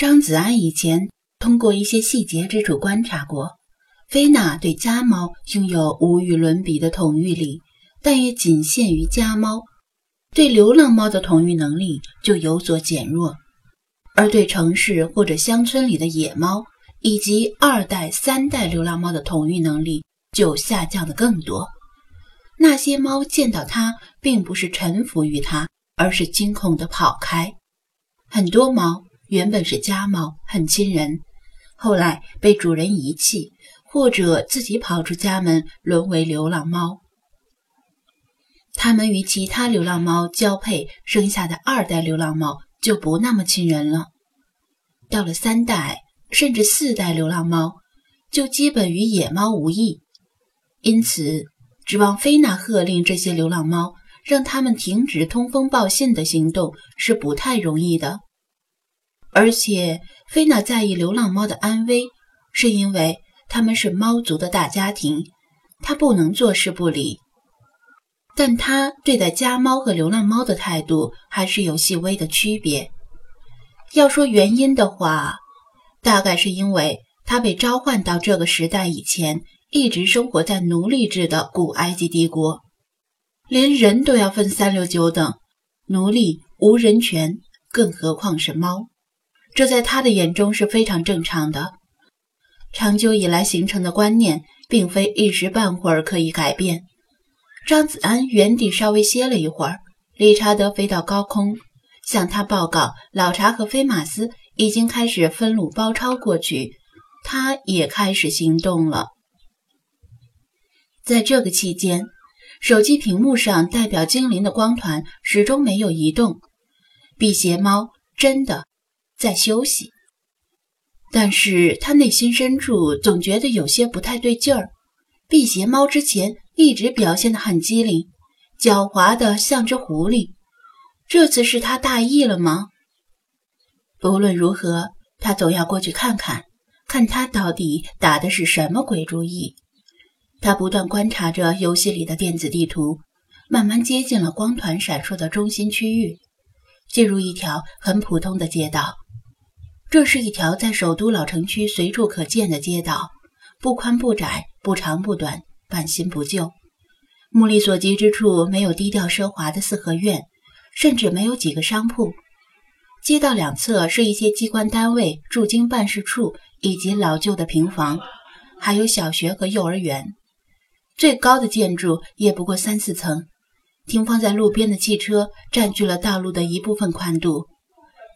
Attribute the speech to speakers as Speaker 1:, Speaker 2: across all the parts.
Speaker 1: 张子安以前通过一些细节之处观察过，菲娜对家猫拥有无与伦比的统御力，但也仅限于家猫。对流浪猫的统御能力就有所减弱，而对城市或者乡村里的野猫以及二代、三代流浪猫的统御能力就下降的更多。那些猫见到它，并不是臣服于它，而是惊恐地跑开。很多猫原本是家猫，很亲人，后来被主人遗弃，或者自己跑出家门，沦为流浪猫。它们与其他流浪猫交配生下的二代流浪猫就不那么亲人了。到了三代甚至四代流浪猫，就基本与野猫无异。因此，指望菲娜喝令这些流浪猫，让它们停止通风报信的行动是不太容易的。而且，菲娜在意流浪猫的安危，是因为它们是猫族的大家庭，她不能坐视不理。但他对待家猫和流浪猫的态度还是有细微的区别。要说原因的话，大概是因为他被召唤到这个时代以前，一直生活在奴隶制的古埃及帝国，连人都要分三六九等，奴隶无人权，更何况是猫。这在他的眼中是非常正常的。长久以来形成的观念，并非一时半会儿可以改变。张子安原地稍微歇了一会儿，理查德飞到高空，向他报告：老查和菲马斯已经开始分路包抄过去，他也开始行动了。在这个期间，手机屏幕上代表精灵的光团始终没有移动。辟邪猫真的在休息，但是他内心深处总觉得有些不太对劲儿。辟邪猫之前。一直表现得很机灵，狡猾的像只狐狸。这次是他大意了吗？不论如何，他总要过去看看，看他到底打的是什么鬼主意。他不断观察着游戏里的电子地图，慢慢接近了光团闪烁的中心区域，进入一条很普通的街道。这是一条在首都老城区随处可见的街道，不宽不窄，不长不短。半新不旧，目力所及之处没有低调奢华的四合院，甚至没有几个商铺。街道两侧是一些机关单位、驻京办事处以及老旧的平房，还有小学和幼儿园。最高的建筑也不过三四层，停放在路边的汽车占据了道路的一部分宽度。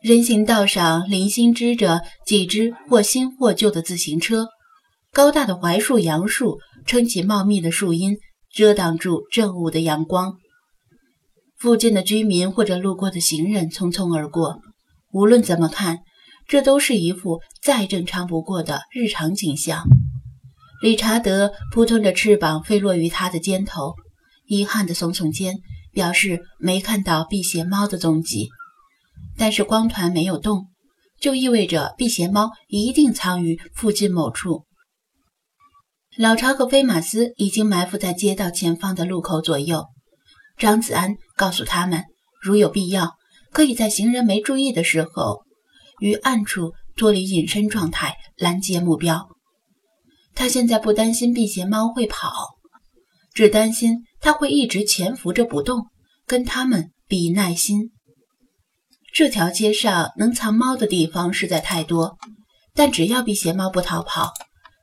Speaker 1: 人行道上零星支着几只或新或旧的自行车，高大的槐树、杨树。撑起茂密的树荫，遮挡住正午的阳光。附近的居民或者路过的行人匆匆而过。无论怎么看，这都是一幅再正常不过的日常景象。理查德扑腾着翅膀飞落于他的肩头，遗憾地耸耸肩，表示没看到辟邪猫的踪迹。但是光团没有动，就意味着辟邪猫一定藏于附近某处。老查和菲马斯已经埋伏在街道前方的路口左右。张子安告诉他们，如有必要，可以在行人没注意的时候，于暗处脱离隐身状态拦截目标。他现在不担心辟邪猫会跑，只担心它会一直潜伏着不动，跟他们比耐心。这条街上能藏猫的地方实在太多，但只要避邪猫不逃跑，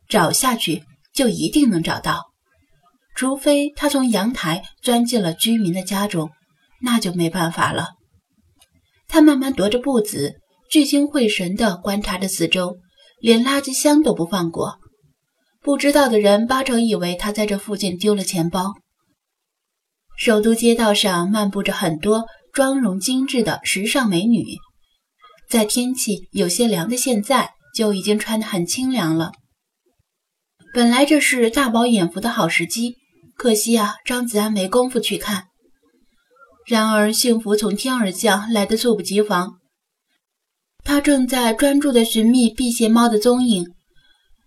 Speaker 1: 找下去。就一定能找到，除非他从阳台钻进了居民的家中，那就没办法了。他慢慢踱着步子，聚精会神地观察着四周，连垃圾箱都不放过。不知道的人八成以为他在这附近丢了钱包。首都街道上漫步着很多妆容精致的时尚美女，在天气有些凉的现在，就已经穿得很清凉了。本来这是大饱眼福的好时机，可惜啊，张子安没工夫去看。然而幸福从天而降，来得猝不及防。他正在专注地寻觅辟邪猫的踪影，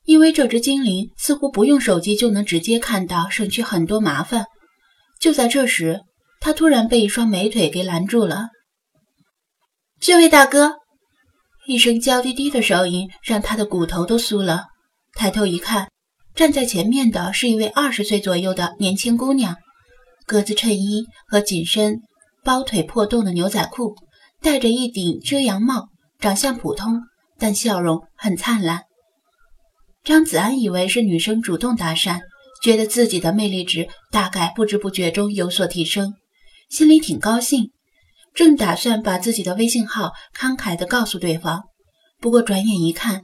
Speaker 1: 因为这只精灵似乎不用手机就能直接看到，省去很多麻烦。就在这时，他突然被一双美腿给拦住了。
Speaker 2: 这位大哥，
Speaker 1: 一声娇滴滴的声音让他的骨头都酥了。抬头一看，站在前面的是一位二十岁左右的年轻姑娘，格子衬衣和紧身包腿破洞的牛仔裤，戴着一顶遮阳帽，长相普通，但笑容很灿烂。张子安以为是女生主动搭讪，觉得自己的魅力值大概不知不觉中有所提升，心里挺高兴。正打算把自己的微信号慷慨地告诉对方，不过转眼一看，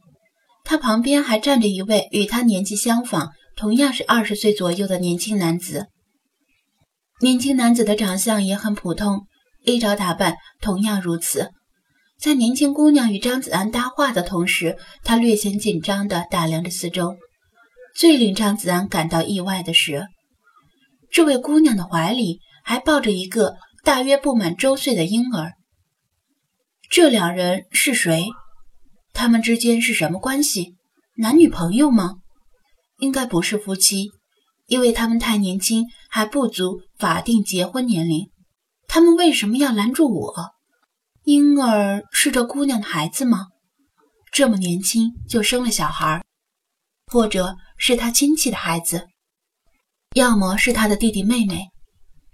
Speaker 1: 他旁边还站着一位与他年纪相仿、同样是二十岁左右的年轻男子。年轻男子的长相也很普通，衣着打扮同样如此。在年轻姑娘与张子安搭话的同时，他略显紧张地打量着四周。最令张子安感到意外的是，这位姑娘的怀里还抱着一个。大约不满周岁的婴儿，这两人是谁？他们之间是什么关系？男女朋友吗？应该不是夫妻，因为他们太年轻，还不足法定结婚年龄。他们为什么要拦住我？婴儿是这姑娘的孩子吗？这么年轻就生了小孩，或者是他亲戚的孩子，要么是他的弟弟妹妹。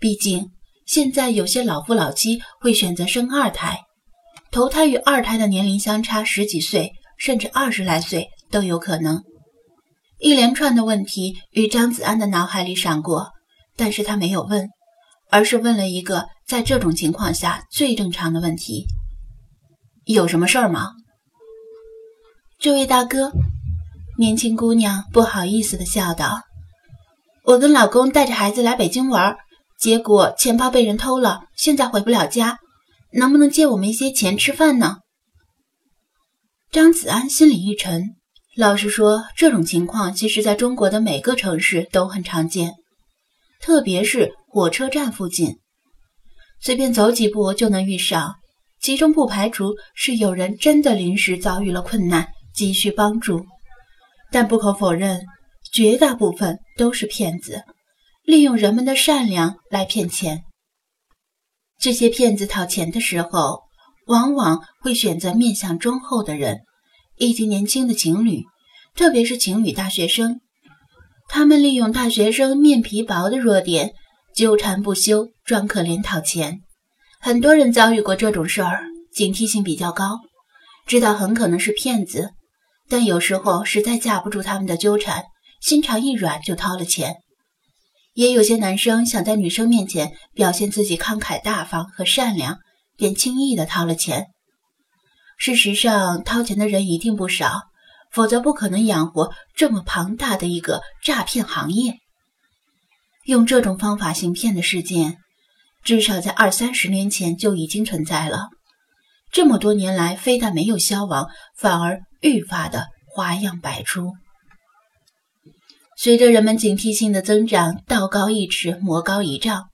Speaker 1: 毕竟。现在有些老夫老妻会选择生二胎，头胎与二胎的年龄相差十几岁，甚至二十来岁都有可能。一连串的问题与张子安的脑海里闪过，但是他没有问，而是问了一个在这种情况下最正常的问题：有什么事儿吗？这位大哥，年轻姑娘不好意思的笑道：“我跟老公带着孩子来北京玩。”结果钱包被人偷了，现在回不了家，能不能借我们一些钱吃饭呢？张子安心里一沉。老实说，这种情况其实在中国的每个城市都很常见，特别是火车站附近，随便走几步就能遇上。其中不排除是有人真的临时遭遇了困难，急需帮助，但不可否认，绝大部分都是骗子。利用人们的善良来骗钱。这些骗子讨钱的时候，往往会选择面相忠厚的人，以及年轻的情侣，特别是情侣大学生。他们利用大学生面皮薄的弱点，纠缠不休，装可怜讨钱。很多人遭遇过这种事儿，警惕性比较高，知道很可能是骗子，但有时候实在架不住他们的纠缠，心肠一软就掏了钱。也有些男生想在女生面前表现自己慷慨大方和善良，便轻易的掏了钱。事实上，掏钱的人一定不少，否则不可能养活这么庞大的一个诈骗行业。用这种方法行骗的事件，至少在二三十年前就已经存在了。这么多年来，非但没有消亡，反而愈发的花样百出。随着人们警惕性的增长，道高一尺，魔高一丈，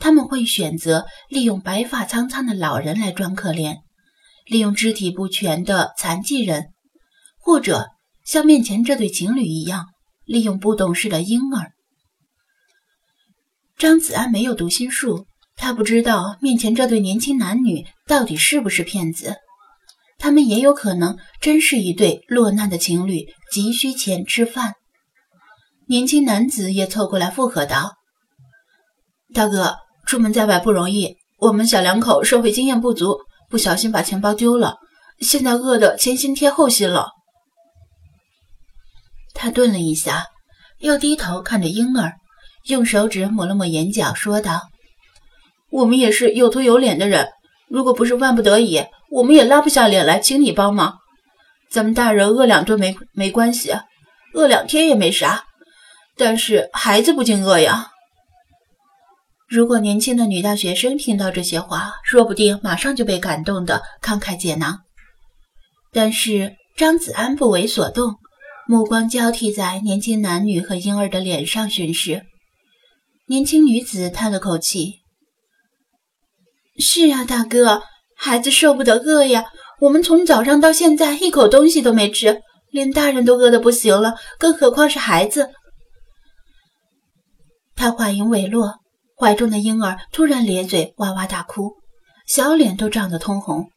Speaker 1: 他们会选择利用白发苍苍的老人来装可怜，利用肢体不全的残疾人，或者像面前这对情侣一样，利用不懂事的婴儿。张子安没有读心术，他不知道面前这对年轻男女到底是不是骗子，他们也有可能真是一对落难的情侣，急需钱吃饭。年轻男子也凑过来附和道：“大哥，出门在外不容易，我们小两口社会经验不足，不小心把钱包丢了，现在饿得前心贴后心了。”他顿了一下，又低头看着婴儿，用手指抹了抹眼角，说道：“我们也是有头有脸的人，如果不是万不得已，我们也拉不下脸来请你帮忙。咱们大人饿两顿没没关系，饿两天也没啥。”但是孩子不禁饿呀。如果年轻的女大学生听到这些话，说不定马上就被感动的慷慨解囊。但是张子安不为所动，目光交替在年轻男女和婴儿的脸上巡视。年轻女子叹了口气：“是啊，大哥，孩子受不得饿呀。我们从早上到现在一口东西都没吃，连大人都饿得不行了，更何况是孩子。”他话音未落，怀中的婴儿突然咧嘴哇哇大哭，小脸都涨得通红。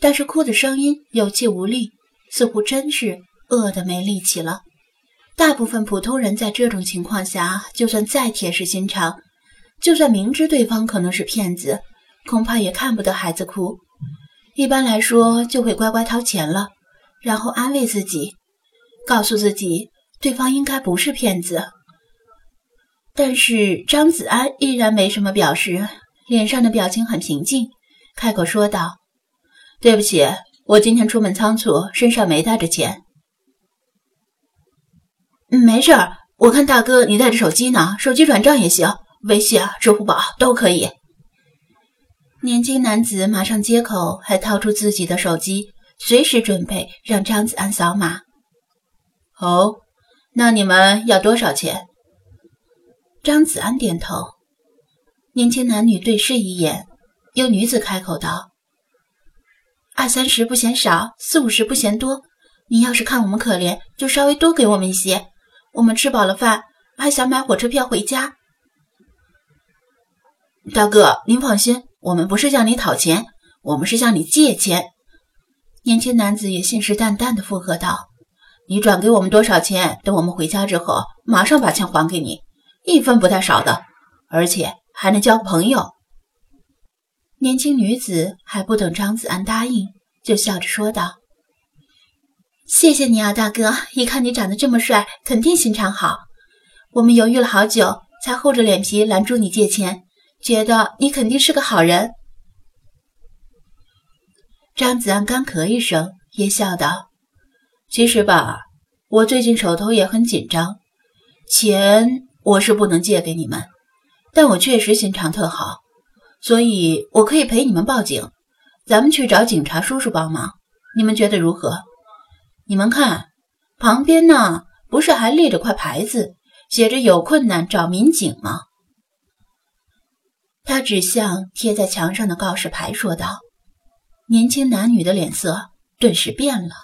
Speaker 1: 但是哭的声音有气无力，似乎真是饿得没力气了。大部分普通人在这种情况下，就算再铁石心肠，就算明知对方可能是骗子，恐怕也看不得孩子哭。一般来说，就会乖乖掏钱了，然后安慰自己，告诉自己对方应该不是骗子。但是张子安依然没什么表示，脸上的表情很平静，开口说道：“对不起，我今天出门仓促，身上没带着钱。”没事儿，我看大哥你带着手机呢，手机转账也行，微信啊、支付宝都可以。年轻男子马上接口，还掏出自己的手机，随时准备让张子安扫码。哦，那你们要多少钱？张子安点头。年轻男女对视一眼，有女子开口道：“二三十不嫌少，四五十不嫌多。你要是看我们可怜，就稍微多给我们一些。”我们吃饱了饭，还想买火车票回家。大哥，您放心，我们不是向你讨钱，我们是向你借钱。年轻男子也信誓旦旦地附和道：“你转给我们多少钱？等我们回家之后，马上把钱还给你，一分不带少的，而且还能交朋友。”年轻女子还不等张子安答应，就笑着说道。谢谢你啊，大哥！一看你长得这么帅，肯定心肠好。我们犹豫了好久，才厚着脸皮拦住你借钱，觉得你肯定是个好人。张子安干咳一声，也笑道：“其实吧，我最近手头也很紧张，钱我是不能借给你们，但我确实心肠特好，所以我可以陪你们报警，咱们去找警察叔叔帮忙，你们觉得如何？”你们看，旁边呢，不是还立着块牌子，写着“有困难找民警”吗？他指向贴在墙上的告示牌，说道：“年轻男女的脸色顿时变了。”